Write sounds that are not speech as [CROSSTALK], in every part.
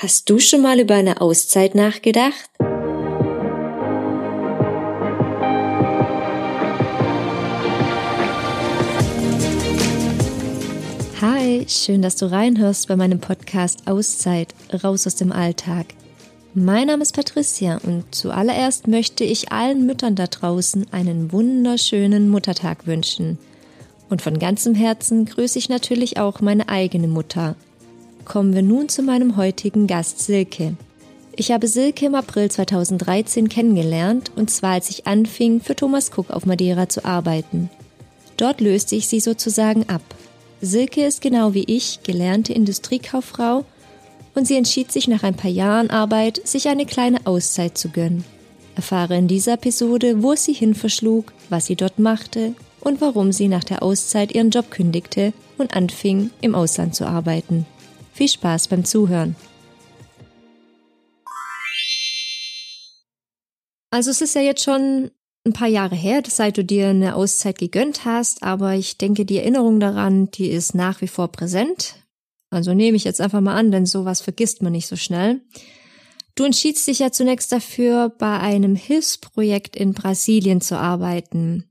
Hast du schon mal über eine Auszeit nachgedacht? Hi, schön, dass du reinhörst bei meinem Podcast Auszeit, raus aus dem Alltag. Mein Name ist Patricia und zuallererst möchte ich allen Müttern da draußen einen wunderschönen Muttertag wünschen. Und von ganzem Herzen grüße ich natürlich auch meine eigene Mutter, kommen wir nun zu meinem heutigen Gast Silke. Ich habe Silke im April 2013 kennengelernt und zwar als ich anfing, für Thomas Cook auf Madeira zu arbeiten. Dort löste ich sie sozusagen ab. Silke ist genau wie ich gelernte Industriekauffrau und sie entschied sich nach ein paar Jahren Arbeit, sich eine kleine Auszeit zu gönnen. Erfahre in dieser Episode, wo es sie hin verschlug, was sie dort machte und warum sie nach der Auszeit ihren Job kündigte und anfing, im Ausland zu arbeiten. Viel Spaß beim Zuhören. Also es ist ja jetzt schon ein paar Jahre her, seit du dir eine Auszeit gegönnt hast, aber ich denke, die Erinnerung daran, die ist nach wie vor präsent. Also nehme ich jetzt einfach mal an, denn sowas vergisst man nicht so schnell. Du entschiedst dich ja zunächst dafür, bei einem Hilfsprojekt in Brasilien zu arbeiten.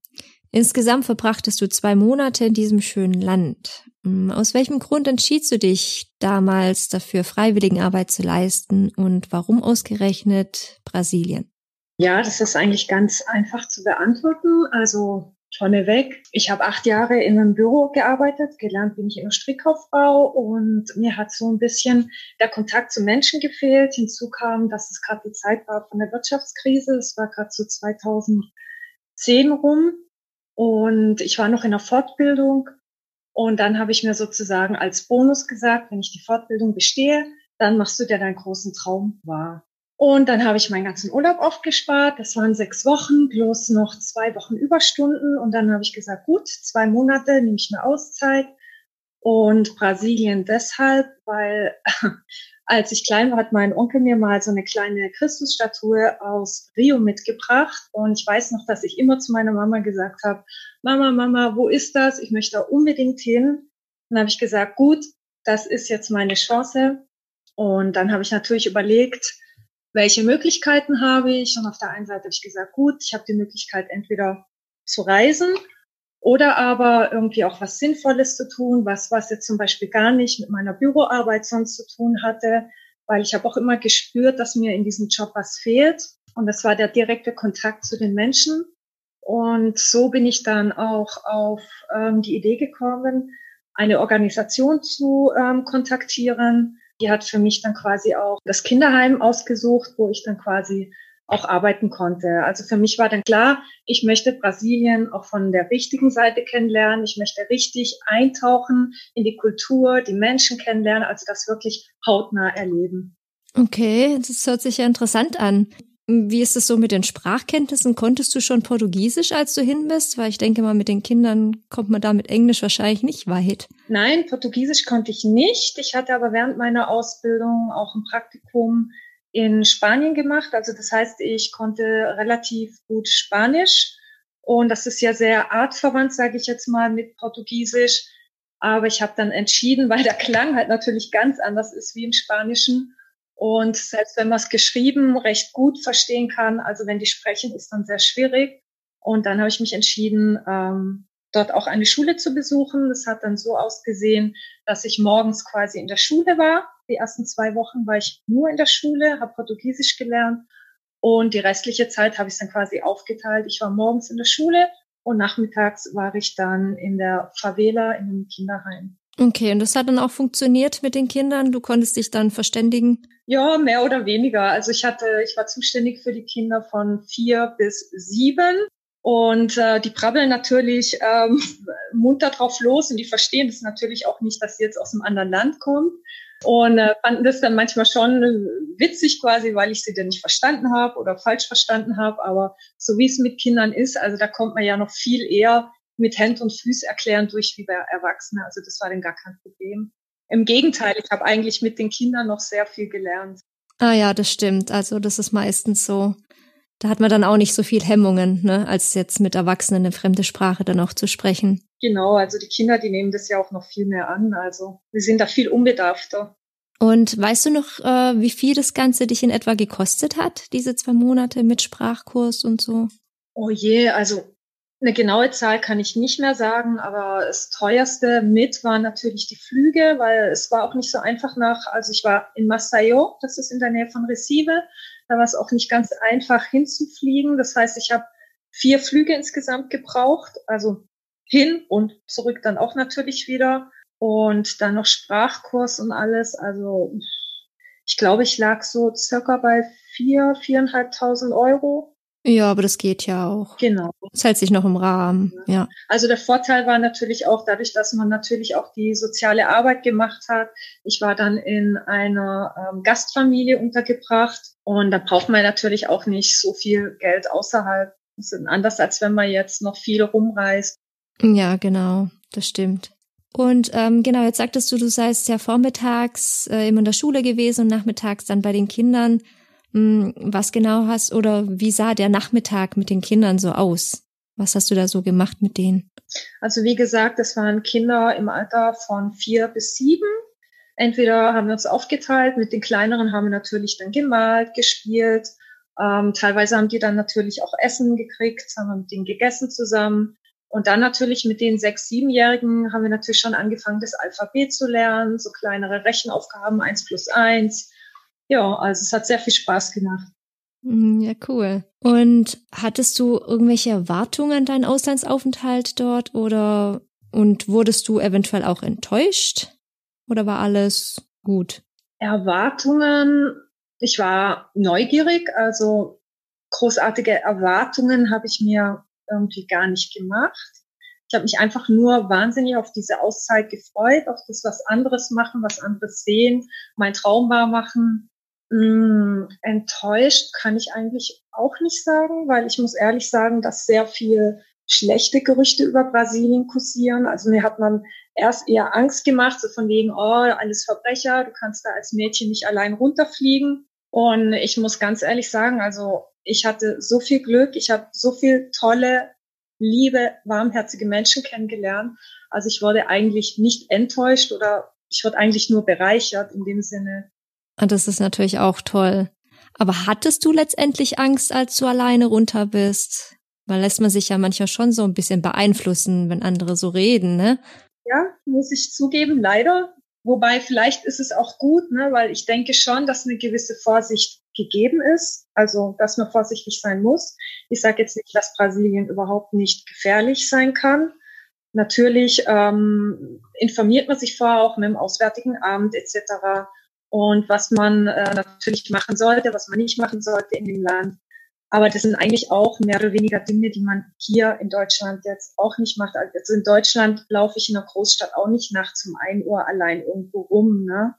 Insgesamt verbrachtest du zwei Monate in diesem schönen Land. Hm, aus welchem Grund entschiedst du dich damals dafür, Freiwilligenarbeit zu leisten und warum ausgerechnet Brasilien? Ja, das ist eigentlich ganz einfach zu beantworten. Also vorneweg, ich habe acht Jahre in einem Büro gearbeitet, gelernt bin ich Industriekauffrau und mir hat so ein bisschen der Kontakt zu Menschen gefehlt. Hinzu kam, dass es gerade die Zeit war von der Wirtschaftskrise. Es war gerade so 2010 rum und ich war noch in der Fortbildung und dann habe ich mir sozusagen als Bonus gesagt, wenn ich die Fortbildung bestehe, dann machst du dir deinen großen Traum wahr. Und dann habe ich meinen ganzen Urlaub aufgespart. Das waren sechs Wochen plus noch zwei Wochen Überstunden. Und dann habe ich gesagt, gut, zwei Monate nehme ich mir Auszeit. Und Brasilien deshalb, weil [LAUGHS] als ich klein war, hat mein Onkel mir mal so eine kleine Christusstatue aus Rio mitgebracht. Und ich weiß noch, dass ich immer zu meiner Mama gesagt habe, Mama, Mama, wo ist das? Ich möchte da unbedingt hin. dann habe ich gesagt, gut, das ist jetzt meine Chance. Und dann habe ich natürlich überlegt, welche Möglichkeiten habe ich? Und auf der einen Seite habe ich gesagt, gut, ich habe die Möglichkeit, entweder zu reisen oder aber irgendwie auch was Sinnvolles zu tun, was, was jetzt zum Beispiel gar nicht mit meiner Büroarbeit sonst zu tun hatte, weil ich habe auch immer gespürt, dass mir in diesem Job was fehlt. Und das war der direkte Kontakt zu den Menschen. Und so bin ich dann auch auf ähm, die Idee gekommen, eine Organisation zu ähm, kontaktieren. Die hat für mich dann quasi auch das Kinderheim ausgesucht, wo ich dann quasi auch arbeiten konnte. Also für mich war dann klar, ich möchte Brasilien auch von der richtigen Seite kennenlernen. Ich möchte richtig eintauchen in die Kultur, die Menschen kennenlernen, also das wirklich hautnah erleben. Okay, das hört sich ja interessant an. Wie ist es so mit den Sprachkenntnissen? Konntest du schon Portugiesisch, als du hin bist? Weil ich denke mal, mit den Kindern kommt man da mit Englisch wahrscheinlich nicht weit. Nein, Portugiesisch konnte ich nicht. Ich hatte aber während meiner Ausbildung auch ein Praktikum in Spanien gemacht. Also das heißt, ich konnte relativ gut Spanisch und das ist ja sehr artverwandt, sage ich jetzt mal, mit Portugiesisch. Aber ich habe dann entschieden, weil der Klang halt natürlich ganz anders ist wie im Spanischen. Und selbst wenn man es geschrieben recht gut verstehen kann, also wenn die sprechen, ist dann sehr schwierig. Und dann habe ich mich entschieden, ähm, dort auch eine Schule zu besuchen. Das hat dann so ausgesehen, dass ich morgens quasi in der Schule war die ersten zwei Wochen war ich nur in der Schule, habe Portugiesisch gelernt und die restliche Zeit habe ich dann quasi aufgeteilt. Ich war morgens in der Schule und nachmittags war ich dann in der Favela in einem Kinderheim. Okay, und das hat dann auch funktioniert mit den Kindern? Du konntest dich dann verständigen? Ja, mehr oder weniger. Also ich hatte, ich war zuständig für die Kinder von vier bis sieben. Und äh, die brabbeln natürlich ähm, [LAUGHS] munter drauf los und die verstehen das natürlich auch nicht, dass sie jetzt aus einem anderen Land kommen und äh, fanden das dann manchmal schon witzig quasi, weil ich sie dann nicht verstanden habe oder falsch verstanden habe. Aber so wie es mit Kindern ist, also da kommt man ja noch viel eher mit Händ und Füß erklären durch wie bei Erwachsenen. Also das war dann gar kein Problem. Im Gegenteil, ich habe eigentlich mit den Kindern noch sehr viel gelernt. Ah ja, das stimmt. Also das ist meistens so. Da hat man dann auch nicht so viel Hemmungen, ne, als jetzt mit Erwachsenen eine fremde Sprache dann auch zu sprechen. Genau, also die Kinder, die nehmen das ja auch noch viel mehr an. Also wir sind da viel unbedarfter. Und weißt du noch, äh, wie viel das Ganze dich in etwa gekostet hat, diese zwei Monate mit Sprachkurs und so? Oh je, also eine genaue Zahl kann ich nicht mehr sagen, aber das teuerste mit waren natürlich die Flüge, weil es war auch nicht so einfach nach, also ich war in Masayo, das ist in der Nähe von Recife, da war es auch nicht ganz einfach hinzufliegen. Das heißt, ich habe vier Flüge insgesamt gebraucht, also hin und zurück dann auch natürlich wieder und dann noch Sprachkurs und alles. Also ich glaube, ich lag so circa bei vier, viereinhalbtausend Euro ja, aber das geht ja auch. Genau. Das hält sich noch im Rahmen, ja. ja. Also der Vorteil war natürlich auch dadurch, dass man natürlich auch die soziale Arbeit gemacht hat. Ich war dann in einer ähm, Gastfamilie untergebracht und da braucht man natürlich auch nicht so viel Geld außerhalb. Das ist anders, als wenn man jetzt noch viel rumreist. Ja, genau, das stimmt. Und ähm, genau, jetzt sagtest du, du seist ja vormittags äh, immer in der Schule gewesen und nachmittags dann bei den Kindern. Hm, was genau hast oder wie sah der Nachmittag mit den Kindern so aus? Was hast du da so gemacht mit denen? Also wie gesagt, das waren Kinder im Alter von vier bis sieben. Entweder haben wir uns aufgeteilt, mit den kleineren haben wir natürlich dann gemalt, gespielt. Ähm, teilweise haben die dann natürlich auch Essen gekriegt, haben wir mit denen gegessen zusammen. Und dann natürlich mit den sechs, siebenjährigen haben wir natürlich schon angefangen, das Alphabet zu lernen, so kleinere Rechenaufgaben, eins plus eins, ja, also es hat sehr viel Spaß gemacht. Mhm, ja, cool. Und hattest du irgendwelche Erwartungen an deinen Auslandsaufenthalt dort oder und wurdest du eventuell auch enttäuscht? Oder war alles gut? Erwartungen, ich war neugierig, also großartige Erwartungen habe ich mir irgendwie gar nicht gemacht. Ich habe mich einfach nur wahnsinnig auf diese Auszeit gefreut, auf das was anderes machen, was anderes sehen, mein Traum war machen. Mh, hm, enttäuscht kann ich eigentlich auch nicht sagen, weil ich muss ehrlich sagen, dass sehr viel schlechte Gerüchte über Brasilien kursieren. Also mir hat man erst eher Angst gemacht, so von wegen, oh, alles Verbrecher, du kannst da als Mädchen nicht allein runterfliegen. Und ich muss ganz ehrlich sagen, also ich hatte so viel Glück, ich habe so viel tolle, liebe, warmherzige Menschen kennengelernt. Also ich wurde eigentlich nicht enttäuscht oder ich wurde eigentlich nur bereichert in dem Sinne, und das ist natürlich auch toll. Aber hattest du letztendlich Angst, als du alleine runter bist? Weil lässt man sich ja manchmal schon so ein bisschen beeinflussen, wenn andere so reden, ne? Ja, muss ich zugeben, leider. Wobei vielleicht ist es auch gut, ne, weil ich denke schon, dass eine gewisse Vorsicht gegeben ist, also dass man vorsichtig sein muss. Ich sage jetzt nicht, dass Brasilien überhaupt nicht gefährlich sein kann. Natürlich ähm, informiert man sich vorher auch mit dem Auswärtigen Amt etc und was man äh, natürlich machen sollte, was man nicht machen sollte in dem Land. Aber das sind eigentlich auch mehr oder weniger Dinge, die man hier in Deutschland jetzt auch nicht macht. Also in Deutschland laufe ich in einer Großstadt auch nicht nachts um ein Uhr allein irgendwo rum. Ne?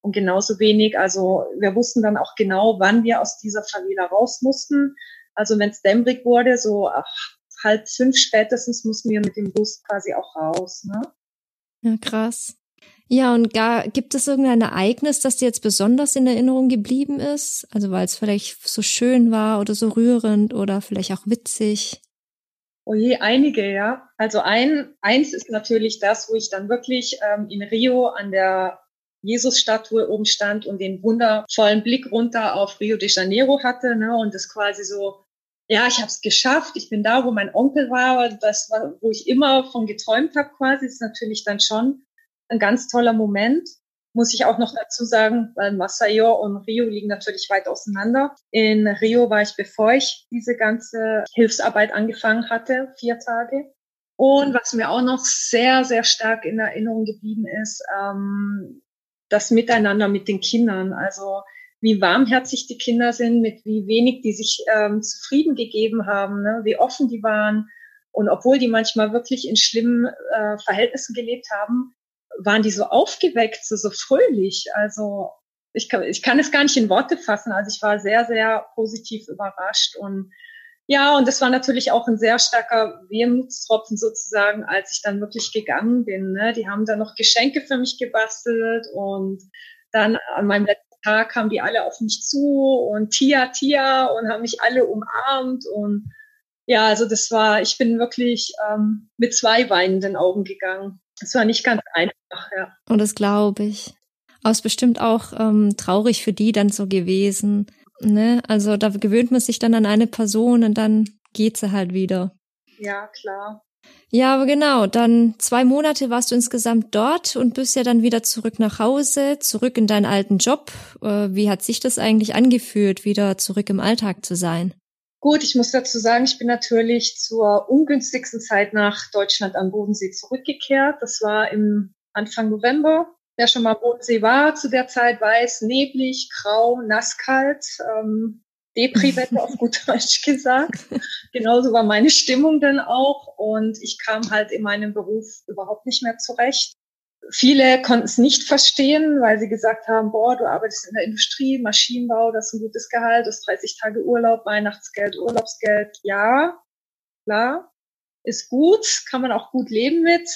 Und genauso wenig, also wir wussten dann auch genau, wann wir aus dieser Favela raus mussten. Also wenn es dämmerig wurde, so ach, halb fünf spätestens mussten wir mit dem Bus quasi auch raus. Ne? Ja, krass. Ja, und gar, gibt es irgendein Ereignis, das dir jetzt besonders in Erinnerung geblieben ist? Also weil es vielleicht so schön war oder so rührend oder vielleicht auch witzig? Oh je, einige, ja. Also ein, eins ist natürlich das, wo ich dann wirklich ähm, in Rio an der Jesus-Statue oben stand und den wundervollen Blick runter auf Rio de Janeiro hatte, ne, und das quasi so, ja, ich habe es geschafft, ich bin da, wo mein Onkel war, das war, wo ich immer von geträumt habe, quasi, ist natürlich dann schon ein ganz toller Moment. Muss ich auch noch dazu sagen, weil Masayo und Rio liegen natürlich weit auseinander. In Rio war ich, bevor ich diese ganze Hilfsarbeit angefangen hatte, vier Tage. Und was mir auch noch sehr, sehr stark in Erinnerung geblieben ist, ähm, das Miteinander mit den Kindern. Also wie warmherzig die Kinder sind, mit wie wenig die sich ähm, zufrieden gegeben haben, ne? wie offen die waren. Und obwohl die manchmal wirklich in schlimmen äh, Verhältnissen gelebt haben, waren die so aufgeweckt, so, so fröhlich. Also ich kann, ich kann es gar nicht in Worte fassen. Also ich war sehr, sehr positiv überrascht und ja, und das war natürlich auch ein sehr starker Wehmutstropfen sozusagen, als ich dann wirklich gegangen bin. Ne? Die haben dann noch Geschenke für mich gebastelt und dann an meinem letzten Tag kamen die alle auf mich zu und Tia, Tia und haben mich alle umarmt und ja, also das war, ich bin wirklich ähm, mit zwei weinenden Augen gegangen. Es war nicht ganz einfach, ja. Und das glaube ich. Aber es bestimmt auch ähm, traurig für die dann so gewesen. Ne? Also da gewöhnt man sich dann an eine Person und dann geht sie halt wieder. Ja, klar. Ja, aber genau. Dann zwei Monate warst du insgesamt dort und bist ja dann wieder zurück nach Hause, zurück in deinen alten Job. Äh, wie hat sich das eigentlich angefühlt, wieder zurück im Alltag zu sein? Gut, ich muss dazu sagen, ich bin natürlich zur ungünstigsten Zeit nach Deutschland am Bodensee zurückgekehrt. Das war im Anfang November. Wer schon mal Bodensee war zu der Zeit, weiß, neblig, grau, nasskalt. Ähm, Depri-Wetter auf gut [LAUGHS] Deutsch gesagt. Genauso war meine Stimmung dann auch und ich kam halt in meinem Beruf überhaupt nicht mehr zurecht. Viele konnten es nicht verstehen, weil sie gesagt haben, boah, du arbeitest in der Industrie, Maschinenbau, das ist ein gutes Gehalt, das 30 Tage Urlaub, Weihnachtsgeld, Urlaubsgeld. Ja, klar, ist gut, kann man auch gut leben mit.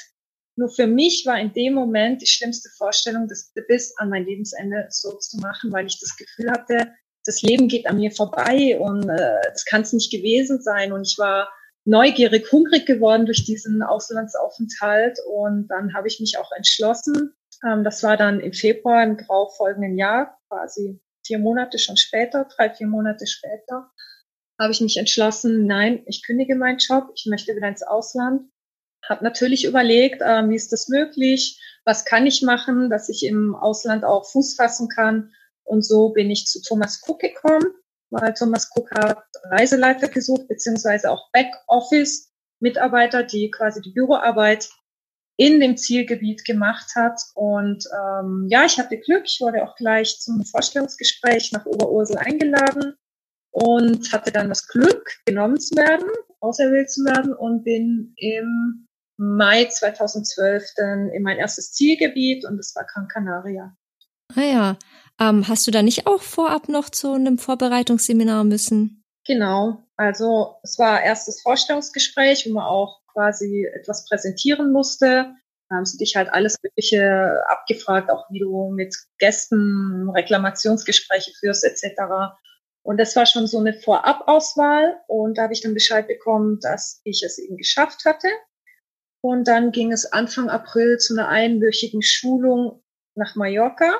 Nur für mich war in dem Moment die schlimmste Vorstellung, das bis an mein Lebensende so zu machen, weil ich das Gefühl hatte, das Leben geht an mir vorbei und äh, das kann es nicht gewesen sein. Und ich war neugierig, hungrig geworden durch diesen Auslandsaufenthalt. Und dann habe ich mich auch entschlossen. Ähm, das war dann im Februar im folgenden Jahr, quasi vier Monate schon später, drei, vier Monate später, habe ich mich entschlossen, nein, ich kündige meinen Job, ich möchte wieder ins Ausland. Habe natürlich überlegt, äh, wie ist das möglich, was kann ich machen, dass ich im Ausland auch Fuß fassen kann und so bin ich zu Thomas Cook gekommen, weil Thomas Cook hat Reiseleiter gesucht, beziehungsweise auch Backoffice-Mitarbeiter, die quasi die Büroarbeit in dem Zielgebiet gemacht hat. Und ähm, ja, ich hatte Glück, ich wurde auch gleich zum Vorstellungsgespräch nach Oberursel eingeladen und hatte dann das Glück, genommen zu werden, auserwählt zu werden und bin im Mai 2012 dann in mein erstes Zielgebiet und das war Gran Canaria. Ah ja, ähm, hast du da nicht auch vorab noch zu einem Vorbereitungsseminar müssen? Genau. Also es war erstes Vorstellungsgespräch, wo man auch quasi etwas präsentieren musste. Da haben sie dich halt alles Mögliche abgefragt, auch wie du mit Gästen Reklamationsgespräche führst etc. Und das war schon so eine Vorabauswahl und da habe ich dann Bescheid bekommen, dass ich es eben geschafft hatte. Und dann ging es Anfang April zu einer einwöchigen Schulung nach Mallorca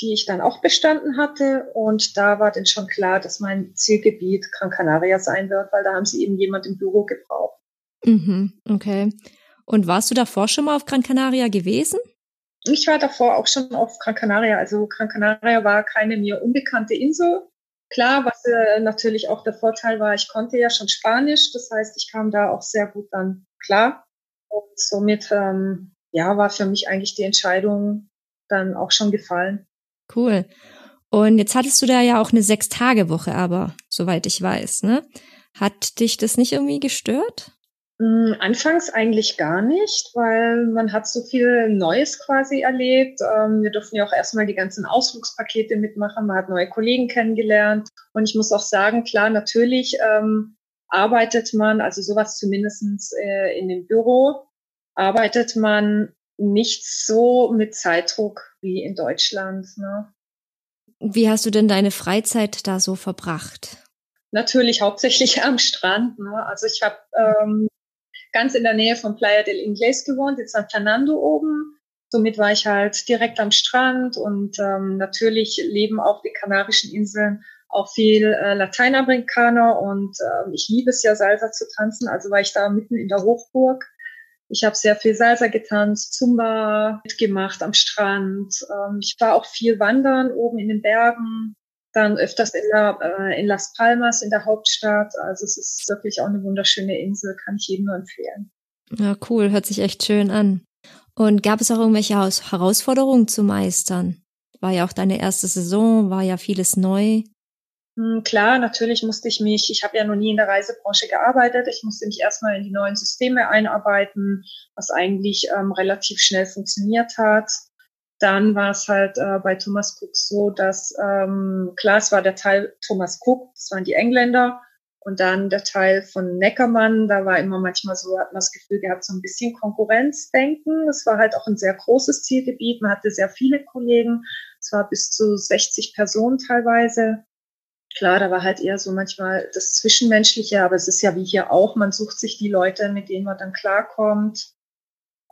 die ich dann auch bestanden hatte. Und da war dann schon klar, dass mein Zielgebiet Gran Canaria sein wird, weil da haben sie eben jemand im Büro gebraucht. Mhm, okay. Und warst du davor schon mal auf Gran Canaria gewesen? Ich war davor auch schon auf Gran Canaria. Also Gran Canaria war keine mir unbekannte Insel. Klar, was äh, natürlich auch der Vorteil war, ich konnte ja schon Spanisch. Das heißt, ich kam da auch sehr gut dann klar. Und somit, ähm, ja, war für mich eigentlich die Entscheidung dann auch schon gefallen. Cool. Und jetzt hattest du da ja auch eine Sechs-Tage-Woche, aber soweit ich weiß, ne? Hat dich das nicht irgendwie gestört? Mm, anfangs eigentlich gar nicht, weil man hat so viel Neues quasi erlebt. Ähm, wir durften ja auch erstmal die ganzen Ausflugspakete mitmachen. Man hat neue Kollegen kennengelernt. Und ich muss auch sagen, klar, natürlich ähm, arbeitet man, also sowas zumindestens äh, in dem Büro, arbeitet man nicht so mit Zeitdruck wie in Deutschland. Ne? Wie hast du denn deine Freizeit da so verbracht? Natürlich hauptsächlich am Strand. Ne? Also ich habe ähm, ganz in der Nähe von Playa del Inglés gewohnt, in San Fernando oben. Somit war ich halt direkt am Strand und ähm, natürlich leben auf den Kanarischen Inseln auch viel äh, Lateinamerikaner und äh, ich liebe es ja Salsa zu tanzen, also war ich da mitten in der Hochburg ich habe sehr viel Salsa getanzt, Zumba mitgemacht am Strand. Ähm, ich war auch viel wandern oben in den Bergen, dann öfters in, der, äh, in Las Palmas in der Hauptstadt. Also es ist wirklich auch eine wunderschöne Insel, kann ich jedem nur empfehlen. Ja, cool, hört sich echt schön an. Und gab es auch irgendwelche Herausforderungen zu meistern? War ja auch deine erste Saison, war ja vieles neu. Hm, klar, natürlich musste ich mich, ich habe ja noch nie in der Reisebranche gearbeitet, ich musste mich erstmal in die neuen Systeme einarbeiten, was eigentlich ähm, relativ schnell funktioniert hat. Dann war es halt äh, bei Thomas Cook so, dass ähm, klar, es war der Teil Thomas Cook, das waren die Engländer, und dann der Teil von Neckermann, da war immer manchmal so, hat man das Gefühl gehabt, so ein bisschen Konkurrenzdenken. Es war halt auch ein sehr großes Zielgebiet, man hatte sehr viele Kollegen, es war bis zu 60 Personen teilweise. Klar, da war halt eher so manchmal das Zwischenmenschliche, aber es ist ja wie hier auch, man sucht sich die Leute, mit denen man dann klarkommt.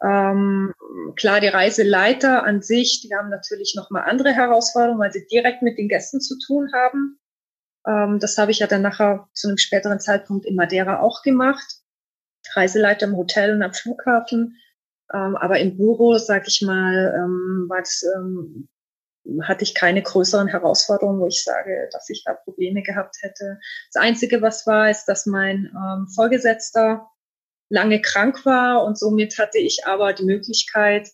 Ähm, klar, die Reiseleiter an sich, die haben natürlich nochmal andere Herausforderungen, weil sie direkt mit den Gästen zu tun haben. Ähm, das habe ich ja dann nachher zu einem späteren Zeitpunkt in Madeira auch gemacht. Reiseleiter im Hotel und am Flughafen. Ähm, aber im Büro, sag ich mal, ähm, war das, ähm, hatte ich keine größeren Herausforderungen, wo ich sage, dass ich da Probleme gehabt hätte. Das Einzige, was war, ist, dass mein ähm, Vorgesetzter lange krank war und somit hatte ich aber die Möglichkeit,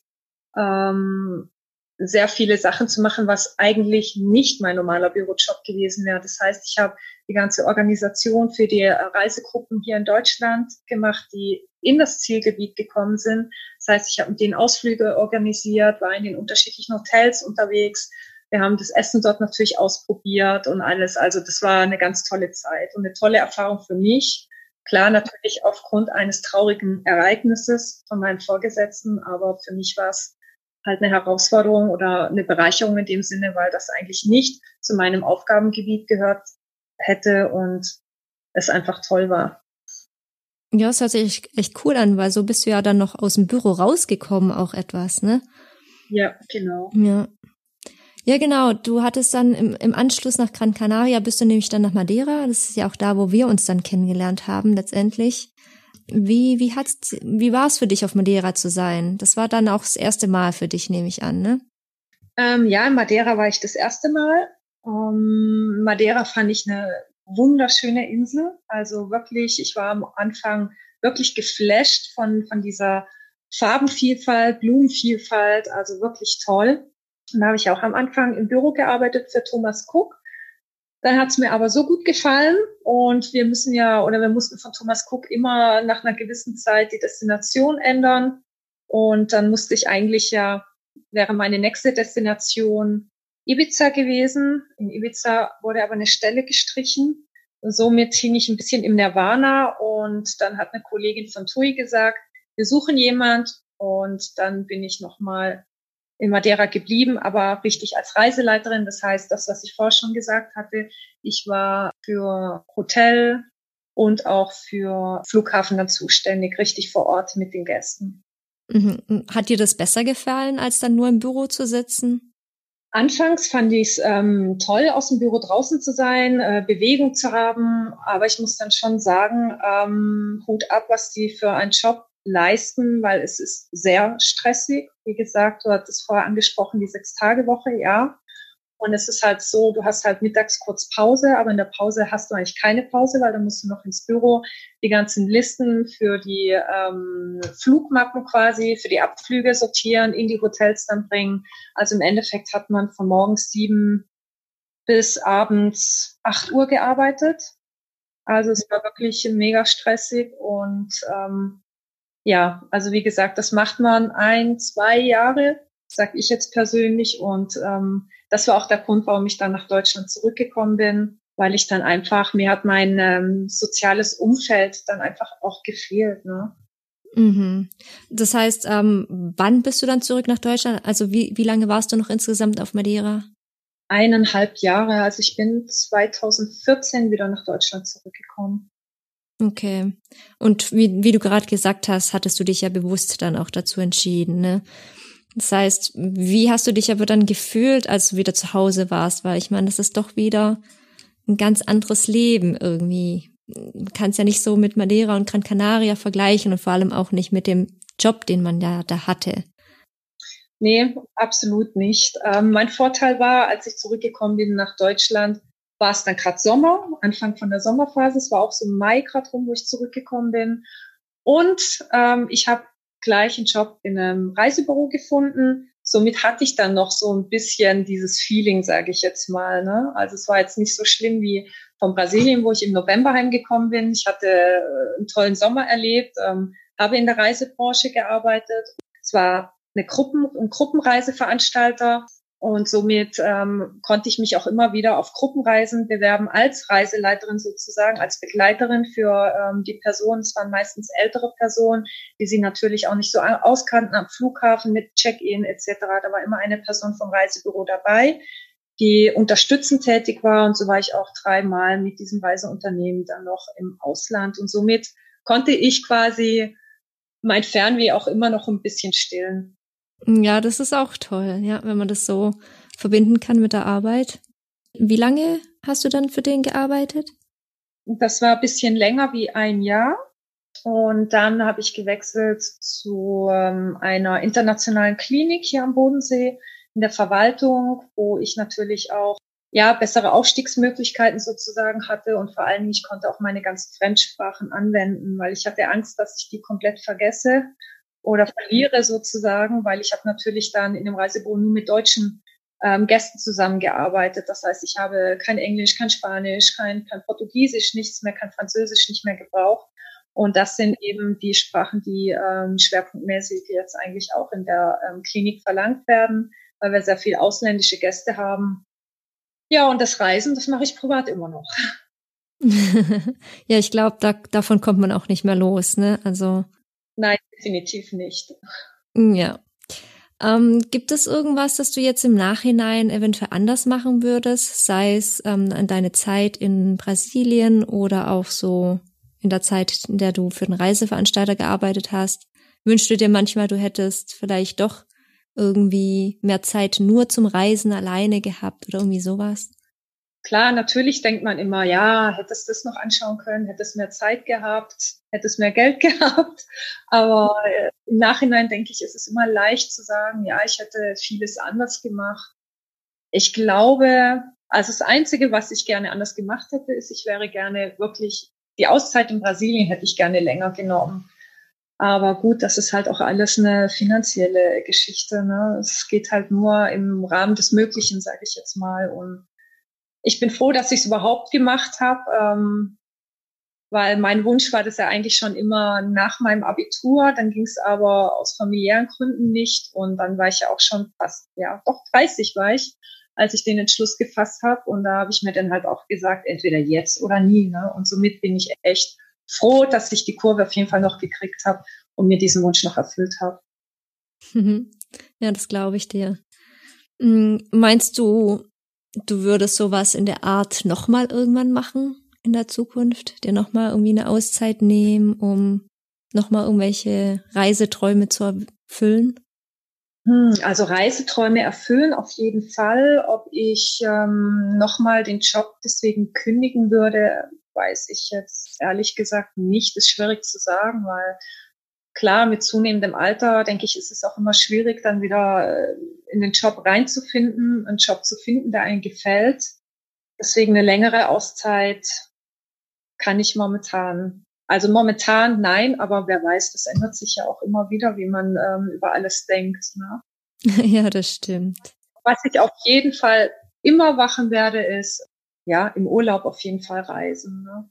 ähm, sehr viele Sachen zu machen, was eigentlich nicht mein normaler Bürojob gewesen wäre. Das heißt, ich habe die ganze Organisation für die Reisegruppen hier in Deutschland gemacht, die in das Zielgebiet gekommen sind. Das heißt, ich habe mit denen Ausflüge organisiert, war in den unterschiedlichen Hotels unterwegs. Wir haben das Essen dort natürlich ausprobiert und alles. Also das war eine ganz tolle Zeit und eine tolle Erfahrung für mich. Klar, natürlich aufgrund eines traurigen Ereignisses von meinen Vorgesetzten, aber für mich war es halt eine Herausforderung oder eine Bereicherung in dem Sinne, weil das eigentlich nicht zu meinem Aufgabengebiet gehört hätte und es einfach toll war. Ja, es hört sich echt cool an, weil so bist du ja dann noch aus dem Büro rausgekommen, auch etwas, ne? Ja, genau. Ja. Ja, genau. Du hattest dann im, im Anschluss nach Gran Canaria, bist du nämlich dann nach Madeira. Das ist ja auch da, wo wir uns dann kennengelernt haben, letztendlich. Wie, wie hat's, wie war es für dich, auf Madeira zu sein? Das war dann auch das erste Mal für dich, nehme ich an, ne? Ähm, ja, in Madeira war ich das erste Mal. Ähm, Madeira fand ich eine wunderschöne Insel. Also wirklich, ich war am Anfang wirklich geflasht von, von dieser Farbenvielfalt, Blumenvielfalt, also wirklich toll. Und da habe ich auch am Anfang im Büro gearbeitet für Thomas Cook. Dann hat es mir aber so gut gefallen und wir müssen ja oder wir mussten von Thomas Cook immer nach einer gewissen Zeit die Destination ändern. Und dann musste ich eigentlich ja, wäre meine nächste Destination Ibiza gewesen. In Ibiza wurde aber eine Stelle gestrichen. Somit hing ich ein bisschen im Nirvana und dann hat eine Kollegin von TUI gesagt, wir suchen jemand und dann bin ich nochmal in Madeira geblieben, aber richtig als Reiseleiterin. Das heißt, das, was ich vorher schon gesagt hatte, ich war für Hotel und auch für Flughafen dann zuständig, richtig vor Ort mit den Gästen. Mhm. Hat dir das besser gefallen, als dann nur im Büro zu sitzen? Anfangs fand ich es ähm, toll, aus dem Büro draußen zu sein, äh, Bewegung zu haben, aber ich muss dann schon sagen, ähm, Hut ab, was die für einen Job leisten, weil es ist sehr stressig. Wie gesagt, du hattest vorher angesprochen, die Sechs-Tage-Woche, ja. Und es ist halt so, du hast halt mittags kurz Pause, aber in der Pause hast du eigentlich keine Pause, weil dann musst du noch ins Büro die ganzen Listen für die ähm, Flugmappen quasi, für die Abflüge sortieren, in die Hotels dann bringen. Also im Endeffekt hat man von morgens sieben bis abends acht Uhr gearbeitet. Also es war wirklich mega stressig und ähm, ja, also wie gesagt, das macht man ein, zwei Jahre, sag ich jetzt persönlich. Und ähm, das war auch der Grund, warum ich dann nach Deutschland zurückgekommen bin, weil ich dann einfach, mir hat mein ähm, soziales Umfeld dann einfach auch gefehlt. Ne? Mhm. Das heißt, ähm, wann bist du dann zurück nach Deutschland? Also wie, wie lange warst du noch insgesamt auf Madeira? Eineinhalb Jahre. Also ich bin 2014 wieder nach Deutschland zurückgekommen. Okay. Und wie, wie du gerade gesagt hast, hattest du dich ja bewusst dann auch dazu entschieden, ne? Das heißt, wie hast du dich aber dann gefühlt, als du wieder zu Hause warst? Weil ich meine, das ist doch wieder ein ganz anderes Leben irgendwie. Man kann es ja nicht so mit Madeira und Gran Canaria vergleichen und vor allem auch nicht mit dem Job, den man ja da hatte. Nee, absolut nicht. Ähm, mein Vorteil war, als ich zurückgekommen bin nach Deutschland, war es dann gerade Sommer, Anfang von der Sommerphase. Es war auch so Mai gerade rum, wo ich zurückgekommen bin. Und ähm, ich habe gleich einen Job in einem Reisebüro gefunden. Somit hatte ich dann noch so ein bisschen dieses Feeling, sage ich jetzt mal. Ne? Also es war jetzt nicht so schlimm wie von Brasilien, wo ich im November heimgekommen bin. Ich hatte äh, einen tollen Sommer erlebt, ähm, habe in der Reisebranche gearbeitet. Es war eine Gruppen- und Gruppenreiseveranstalter und somit ähm, konnte ich mich auch immer wieder auf Gruppenreisen bewerben als Reiseleiterin sozusagen, als Begleiterin für ähm, die Personen. Es waren meistens ältere Personen, die sie natürlich auch nicht so auskannten am Flughafen mit Check-in etc. Da war immer eine Person vom Reisebüro dabei, die unterstützend tätig war. Und so war ich auch dreimal mit diesem Reiseunternehmen dann noch im Ausland. Und somit konnte ich quasi mein Fernweh auch immer noch ein bisschen stillen. Ja, das ist auch toll, ja, wenn man das so verbinden kann mit der Arbeit. Wie lange hast du dann für den gearbeitet? Das war ein bisschen länger wie ein Jahr. Und dann habe ich gewechselt zu ähm, einer internationalen Klinik hier am Bodensee in der Verwaltung, wo ich natürlich auch ja bessere Aufstiegsmöglichkeiten sozusagen hatte und vor allem ich konnte auch meine ganzen Fremdsprachen anwenden, weil ich hatte Angst, dass ich die komplett vergesse oder verliere sozusagen, weil ich habe natürlich dann in dem Reisebüro nur mit deutschen ähm, Gästen zusammengearbeitet. Das heißt, ich habe kein Englisch, kein Spanisch, kein, kein Portugiesisch, nichts mehr, kein Französisch nicht mehr gebraucht. Und das sind eben die Sprachen, die ähm, schwerpunktmäßig jetzt eigentlich auch in der ähm, Klinik verlangt werden, weil wir sehr viel ausländische Gäste haben. Ja, und das Reisen, das mache ich privat immer noch. [LAUGHS] ja, ich glaube, da, davon kommt man auch nicht mehr los, ne? Also. Nein, definitiv nicht. Ja. Ähm, gibt es irgendwas, das du jetzt im Nachhinein eventuell anders machen würdest, sei es ähm, an deine Zeit in Brasilien oder auch so in der Zeit, in der du für den Reiseveranstalter gearbeitet hast? Wünschst du dir manchmal, du hättest vielleicht doch irgendwie mehr Zeit nur zum Reisen alleine gehabt oder irgendwie sowas? Klar, natürlich denkt man immer, ja, hättest das noch anschauen können, hättest mehr Zeit gehabt, hättest mehr Geld [LAUGHS] gehabt. Aber äh, im Nachhinein denke ich, ist es immer leicht zu sagen, ja, ich hätte vieles anders gemacht. Ich glaube, also das Einzige, was ich gerne anders gemacht hätte, ist, ich wäre gerne wirklich, die Auszeit in Brasilien hätte ich gerne länger genommen. Aber gut, das ist halt auch alles eine finanzielle Geschichte. Ne? Es geht halt nur im Rahmen des Möglichen, sage ich jetzt mal. Und ich bin froh, dass ich es überhaupt gemacht habe, ähm, weil mein Wunsch war das ja eigentlich schon immer nach meinem Abitur. Dann ging es aber aus familiären Gründen nicht. Und dann war ich ja auch schon fast, ja, doch 30 war ich, als ich den Entschluss gefasst habe. Und da habe ich mir dann halt auch gesagt, entweder jetzt oder nie. Ne? Und somit bin ich echt froh, dass ich die Kurve auf jeden Fall noch gekriegt habe und mir diesen Wunsch noch erfüllt habe. Mhm. Ja, das glaube ich dir. Hm, meinst du, du würdest sowas in der Art nochmal irgendwann machen in der Zukunft? Dir nochmal irgendwie eine Auszeit nehmen, um nochmal irgendwelche Reiseträume zu erfüllen? Hm, also Reiseträume erfüllen auf jeden Fall. Ob ich ähm, nochmal den Job deswegen kündigen würde, weiß ich jetzt ehrlich gesagt nicht. Ist schwierig zu sagen, weil klar, mit zunehmendem Alter, denke ich, ist es auch immer schwierig, dann wieder äh, in den Job reinzufinden, einen Job zu finden, der einem gefällt. Deswegen eine längere Auszeit kann ich momentan, also momentan nein, aber wer weiß, das ändert sich ja auch immer wieder, wie man ähm, über alles denkt. Ne? [LAUGHS] Ja, das stimmt. Was ich auf jeden Fall immer machen werde, ist ja, im Urlaub auf jeden Fall reisen. Ne?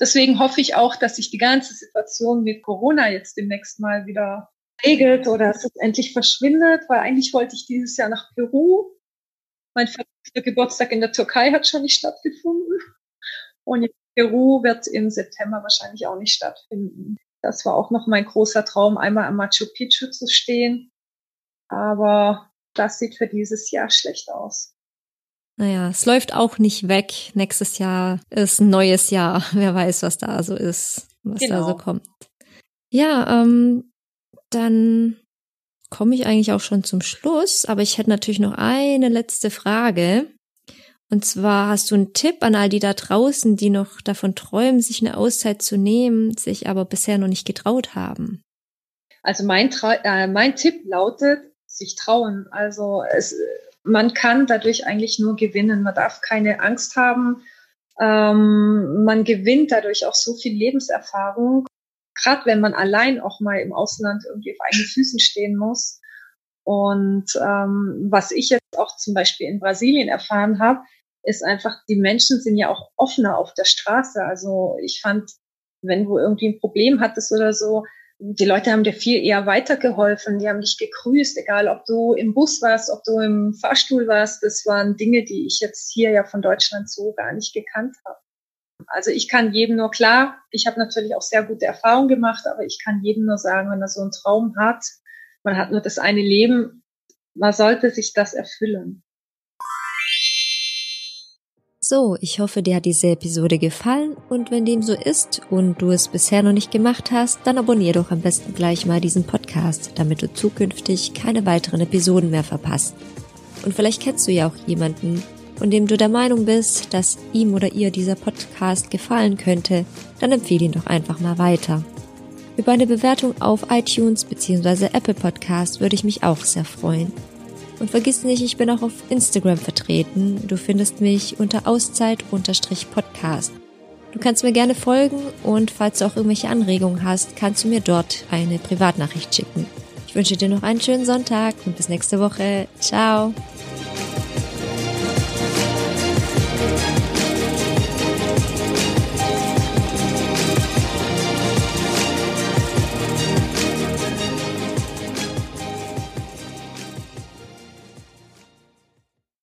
Deswegen hoffe ich auch, dass sich die ganze Situation mit Corona jetzt demnächst mal wieder regelt oder dass es endlich verschwindet, weil eigentlich wollte ich dieses Jahr nach Peru. Mein Geburtstag in der Türkei hat schon nicht stattgefunden. Und in Peru wird im September wahrscheinlich auch nicht stattfinden. Das war auch noch mein großer Traum, einmal am Machu Picchu zu stehen. Aber das sieht für dieses Jahr schlecht aus. Naja, es läuft auch nicht weg. Nächstes Jahr ist ein neues Jahr. [LAUGHS] Wer weiß, was da so ist, was genau. da so genau. kommt. Ja, ähm, dann komme ich eigentlich auch schon zum Schluss, aber ich hätte natürlich noch eine letzte Frage. Und zwar hast du einen Tipp an all die da draußen, die noch davon träumen, sich eine Auszeit zu nehmen, sich aber bisher noch nicht getraut haben? Also mein, Tra äh, mein Tipp lautet, sich trauen. Also es, man kann dadurch eigentlich nur gewinnen. Man darf keine Angst haben. Ähm, man gewinnt dadurch auch so viel Lebenserfahrung. Gerade wenn man allein auch mal im Ausland irgendwie auf eigenen Füßen stehen muss. Und ähm, was ich jetzt auch zum Beispiel in Brasilien erfahren habe, ist einfach, die Menschen sind ja auch offener auf der Straße. Also ich fand, wenn du irgendwie ein Problem hattest oder so, die Leute haben dir viel eher weitergeholfen, die haben dich gegrüßt, egal ob du im Bus warst, ob du im Fahrstuhl warst. Das waren Dinge, die ich jetzt hier ja von Deutschland so gar nicht gekannt habe. Also ich kann jedem nur klar, ich habe natürlich auch sehr gute Erfahrungen gemacht, aber ich kann jedem nur sagen, wenn er so einen Traum hat, man hat nur das eine Leben, man sollte sich das erfüllen. So, ich hoffe, dir hat diese Episode gefallen und wenn dem so ist und du es bisher noch nicht gemacht hast, dann abonniere doch am besten gleich mal diesen Podcast, damit du zukünftig keine weiteren Episoden mehr verpasst. Und vielleicht kennst du ja auch jemanden, von dem du der Meinung bist, dass ihm oder ihr dieser Podcast gefallen könnte, dann empfehle ihn doch einfach mal weiter. Über eine Bewertung auf iTunes bzw. Apple Podcast würde ich mich auch sehr freuen. Und vergiss nicht, ich bin auch auf Instagram vertreten. Du findest mich unter Auszeit-Podcast. Du kannst mir gerne folgen und falls du auch irgendwelche Anregungen hast, kannst du mir dort eine Privatnachricht schicken. Ich wünsche dir noch einen schönen Sonntag und bis nächste Woche. Ciao!